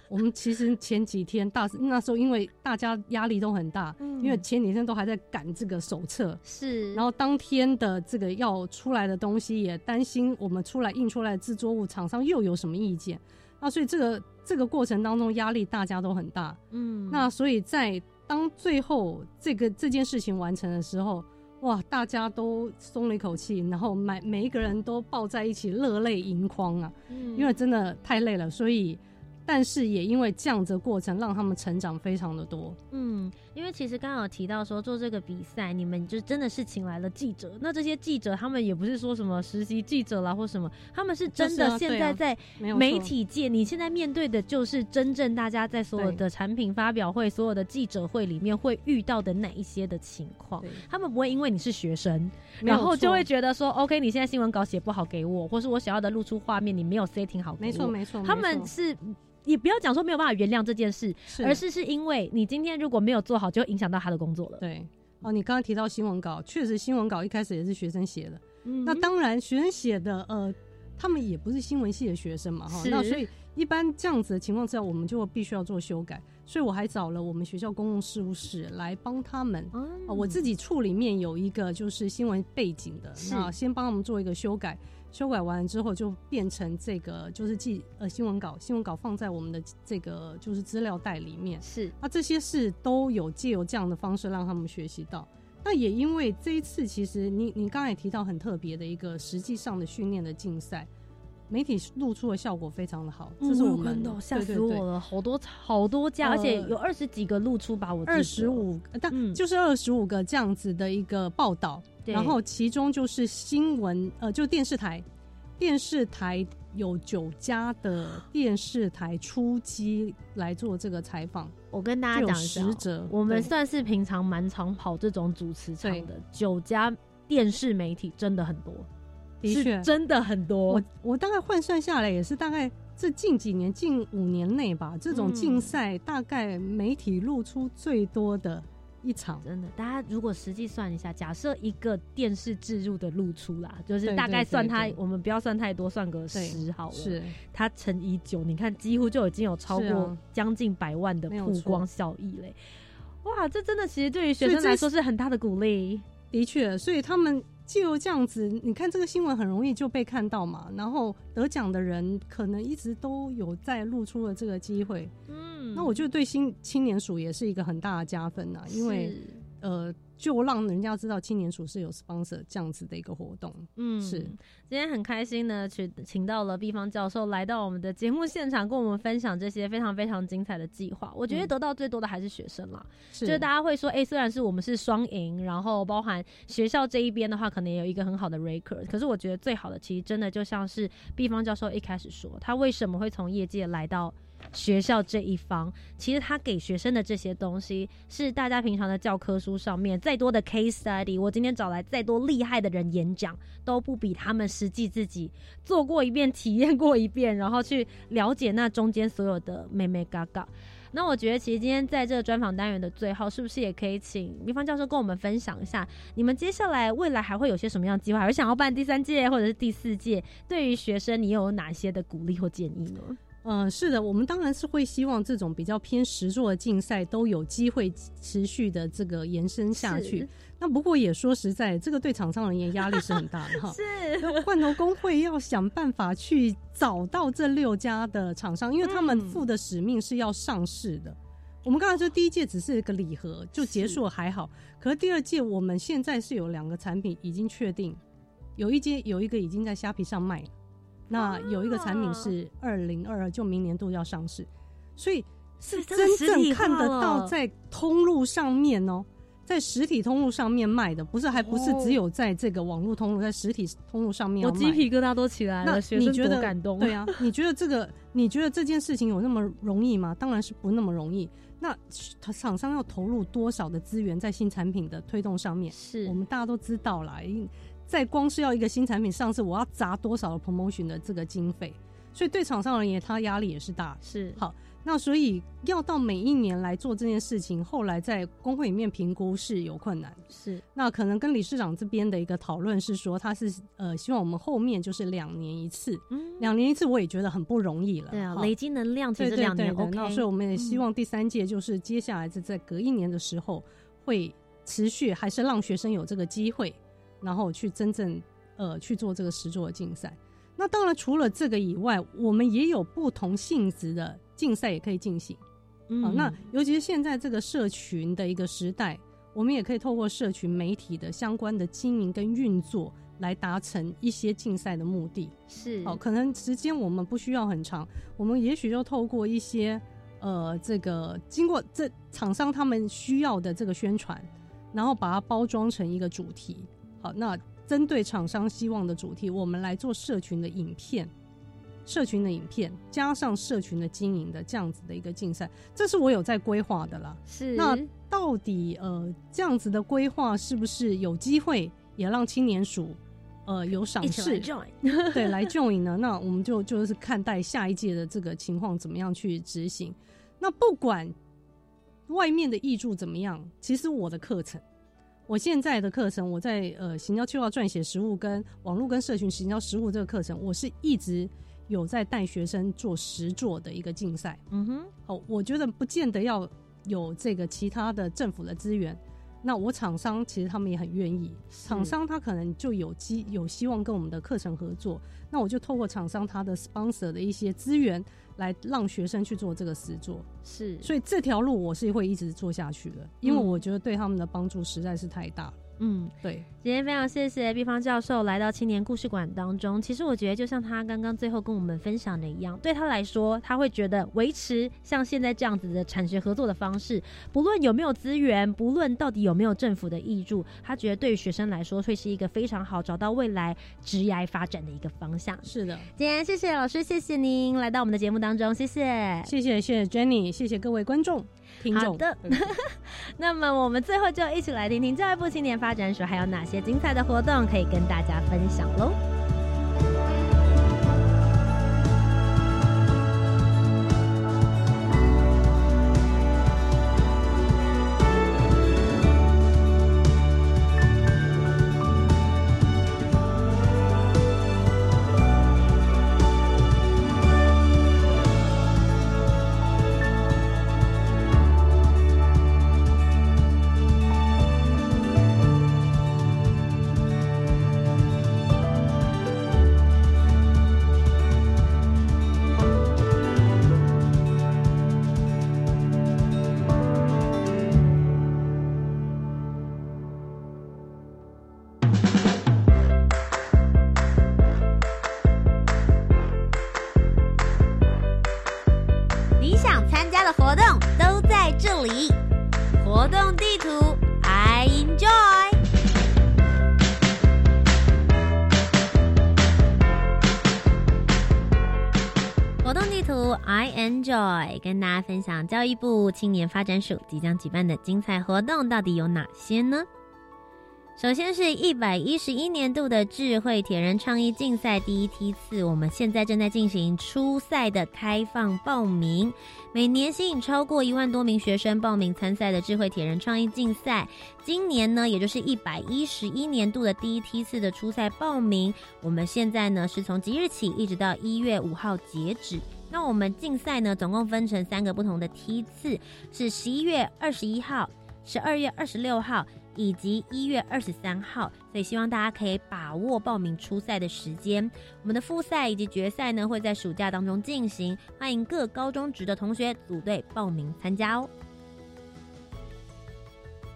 我们其实前几天大那时候，因为大家压力都很大，因为前几天都还在赶这个手册，是，然后当天的这个要出来的东西，也担心我们出来印出来的制作物，厂商又有什么意见，那所以这个这个过程当中压力大家都很大，嗯，那所以在当最后这个这件事情完成的时候。哇！大家都松了一口气，然后每每一个人都抱在一起，热泪盈眶啊！嗯，因为真的太累了，所以但是也因为这样子的过程，让他们成长非常的多。嗯，因为其实刚刚有提到说做这个比赛，你们就真的是请来了记者。那这些记者他们也不是说什么实习记者啦或什么，他们是真的现在在媒体界，你现在面对的就是真正大家在所有的产品发表会、所有的记者会里面会遇到的哪一些的情况。他们不会因为你是学生，然后就会觉得说，OK，你现在新闻稿写不好给我，或是我想要的露出画面你没有 setting 好，没错没错，他们是。也不要讲说没有办法原谅这件事，而是是因为你今天如果没有做好，就影响到他的工作了。对，哦，你刚刚提到新闻稿，确实新闻稿一开始也是学生写的。嗯那当然，学生写的，呃，他们也不是新闻系的学生嘛，哈。那所以一般这样子的情况之下，我们就必须要做修改。所以我还找了我们学校公共事务室来帮他们。哦，我自己处里面有一个就是新闻背景的，那先帮他们做一个修改。修改完之后，就变成这个，就是记呃新闻稿，新闻稿放在我们的这个就是资料袋里面。是，那这些事都有借由这样的方式让他们学习到。那也因为这一次，其实你你刚才也提到很特别的一个实际上的训练的竞赛，媒体露出的效果非常的好。这是我们吓死我了，好多好多家，而且有二十几个露出吧，我二十五，但就是二十五个这样子的一个报道。然后其中就是新闻，呃，就电视台，电视台有九家的电视台出击来做这个采访。我跟大家讲一下，我们算是平常蛮常跑这种主持场的，九家电视媒体真的很多，的确真的很多。我我大概换算下来也是大概这近几年近五年内吧，这种竞赛大概媒体露出最多的。一场真的，大家如果实际算一下，假设一个电视置入的露出啦，就是大概算它，我们不要算太多，算个十好了。是它乘以九，你看几乎就已经有超过将近百万的曝光效益嘞。哇，这真的其实对于学生来说是很大的鼓励。的确，所以他们就这样子，你看这个新闻很容易就被看到嘛，然后得奖的人可能一直都有在露出了这个机会。嗯。那我觉得对新青年署也是一个很大的加分呐，因为呃，就让人家知道青年署是有 sponsor 这样子的一个活动。嗯，是今天很开心呢，去请到了毕方教授来到我们的节目现场，跟我们分享这些非常非常精彩的计划。我觉得得到最多的还是学生啦，就是大家会说，哎，虽然是我们是双赢，然后包含学校这一边的话，可能也有一个很好的 record，可是我觉得最好的其实真的就像是毕方教授一开始说，他为什么会从业界来到。学校这一方，其实他给学生的这些东西，是大家平常的教科书上面再多的 case study，我今天找来再多厉害的人演讲，都不比他们实际自己做过一遍、体验过一遍，然后去了解那中间所有的妹妹嘎嘎。那我觉得，其实今天在这个专访单元的最后，是不是也可以请米方教授跟我们分享一下，你们接下来未来还会有些什么样的计划？有想要办第三届或者是第四届？对于学生，你又有哪些的鼓励或建议呢？嗯，是的，我们当然是会希望这种比较偏实作的竞赛都有机会持续的这个延伸下去。那不过也说实在，这个对厂商而言压力是很大的哈。是，罐头工会要想办法去找到这六家的厂商，因为他们负的使命是要上市的。我们刚才说第一届只是一个礼盒就结束了还好，可是第二届我们现在是有两个产品已经确定，有一间有一个已经在虾皮上卖了。那有一个产品是二零二二，就明年度要上市，所以是真正看得到在通路上面哦，在实体通路上面卖的，不是还不是只有在这个网络通路，在实体通路上面。我鸡皮疙瘩都起来了，你觉得感动？对啊，你觉得这个？你觉得这件事情有那么容易吗？当然是不那么容易。那厂商要投入多少的资源在新产品的推动上面？是我们大家都知道啦。在光是要一个新产品上市，我要砸多少的 promotion 的这个经费，所以对厂商而言，他压力也是大。是好，那所以要到每一年来做这件事情，后来在工会里面评估是有困难。是，那可能跟理事长这边的一个讨论是说，他是呃希望我们后面就是两年一次，嗯两年一次我也觉得很不容易了。对啊，累积能量其实两年 OK。那所以我们也希望第三届就是接下来在在隔一年的时候会持续，还是让学生有这个机会。然后去真正呃去做这个实作的竞赛。那当然除了这个以外，我们也有不同性质的竞赛也可以进行。嗯，那尤其是现在这个社群的一个时代，我们也可以透过社群媒体的相关的经营跟运作，来达成一些竞赛的目的。是，哦，可能时间我们不需要很长，我们也许就透过一些呃，这个经过这厂商他们需要的这个宣传，然后把它包装成一个主题。好，那针对厂商希望的主题，我们来做社群的影片。社群的影片加上社群的经营的这样子的一个竞赛，这是我有在规划的啦。是，那到底呃这样子的规划是不是有机会也让青年署呃有赏识 对来 join 呢？那我们就就是看待下一届的这个情况怎么样去执行。那不管外面的译著怎么样，其实我的课程，我现在的课程，我在呃行销策划撰写实务跟网络跟社群行销实务这个课程，我是一直。有在带学生做实做的一个竞赛，嗯哼，好，我觉得不见得要有这个其他的政府的资源，那我厂商其实他们也很愿意，厂商他可能就有机有希望跟我们的课程合作，那我就透过厂商他的 sponsor 的一些资源来让学生去做这个实做，是，所以这条路我是会一直做下去的，因为我觉得对他们的帮助实在是太大了。嗯，对，今天非常谢谢毕方教授来到青年故事馆当中。其实我觉得，就像他刚刚最后跟我们分享的一样，对他来说，他会觉得维持像现在这样子的产学合作的方式，不论有没有资源，不论到底有没有政府的益助，他觉得对于学生来说会是一个非常好找到未来职业发展的一个方向。是的，今天谢谢老师，谢谢您来到我们的节目当中，谢谢，谢谢，谢谢 Jenny，谢谢各位观众。好的，那么我们最后就一起来听听教育部青年发展署还有哪些精彩的活动可以跟大家分享喽。跟大家分享教育部青年发展署即将举办的精彩活动到底有哪些呢？首先是一百一十一年度的智慧铁人创意竞赛第一梯次，我们现在正在进行初赛的开放报名，每年吸引超过一万多名学生报名参赛的智慧铁人创意竞赛，今年呢，也就是一百一十一年度的第一梯次的初赛报名，我们现在呢是从即日起一直到一月五号截止。那我们竞赛呢，总共分成三个不同的梯次，是十一月二十一号、十二月二十六号以及一月二十三号，所以希望大家可以把握报名初赛的时间。我们的复赛以及决赛呢，会在暑假当中进行，欢迎各高中职的同学组队报名参加哦。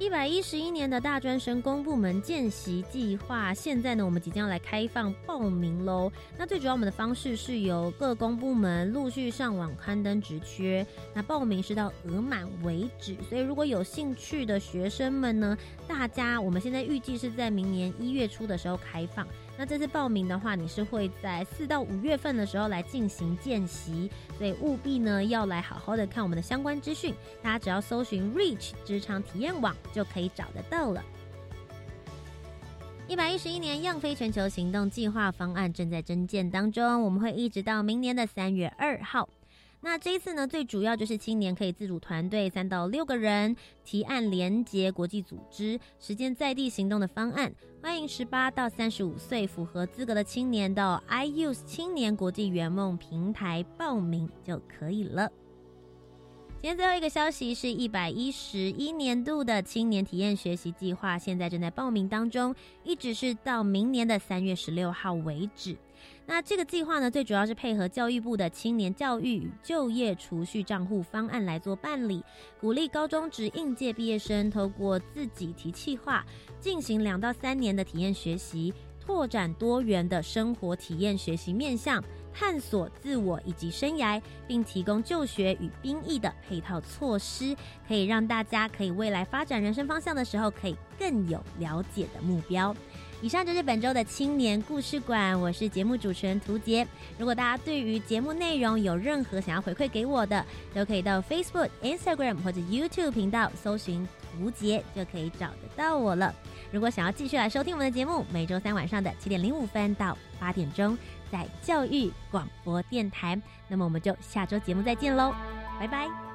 一百一十一年的大专生公部门见习计划，现在呢，我们即将来开放报名喽。那最主要，我们的方式是由各公部门陆续上网刊登职缺，那报名是到额满为止。所以，如果有兴趣的学生们呢，大家我们现在预计是在明年一月初的时候开放。那这次报名的话，你是会在四到五月份的时候来进行见习，所以务必呢要来好好的看我们的相关资讯。大家只要搜寻 Reach 职场体验网就可以找得到了。一百一十一年样飞全球行动计划方案正在征建当中，我们会一直到明年的三月二号。那这一次呢，最主要就是青年可以自主团队三到六个人提案连接国际组织，实践在地行动的方案。欢迎十八到三十五岁符合资格的青年到 iUse 青年国际圆梦平台报名就可以了。今天最后一个消息是一百一十一年度的青年体验学习计划，现在正在报名当中，一直是到明年的三月十六号为止。那这个计划呢，最主要是配合教育部的青年教育与就业储蓄账户方案来做办理，鼓励高中职应届毕业生透过自己提计划，进行两到三年的体验学习，拓展多元的生活体验学习面向。探索自我以及生涯，并提供就学与兵役的配套措施，可以让大家可以未来发展人生方向的时候，可以更有了解的目标。以上就是本周的青年故事馆，我是节目主持人涂杰。如果大家对于节目内容有任何想要回馈给我的，都可以到 Facebook、Instagram 或者 YouTube 频道搜寻涂杰，就可以找得到我了。如果想要继续来收听我们的节目，每周三晚上的七点零五分到八点钟。在教育广播电台，那么我们就下周节目再见喽，拜拜。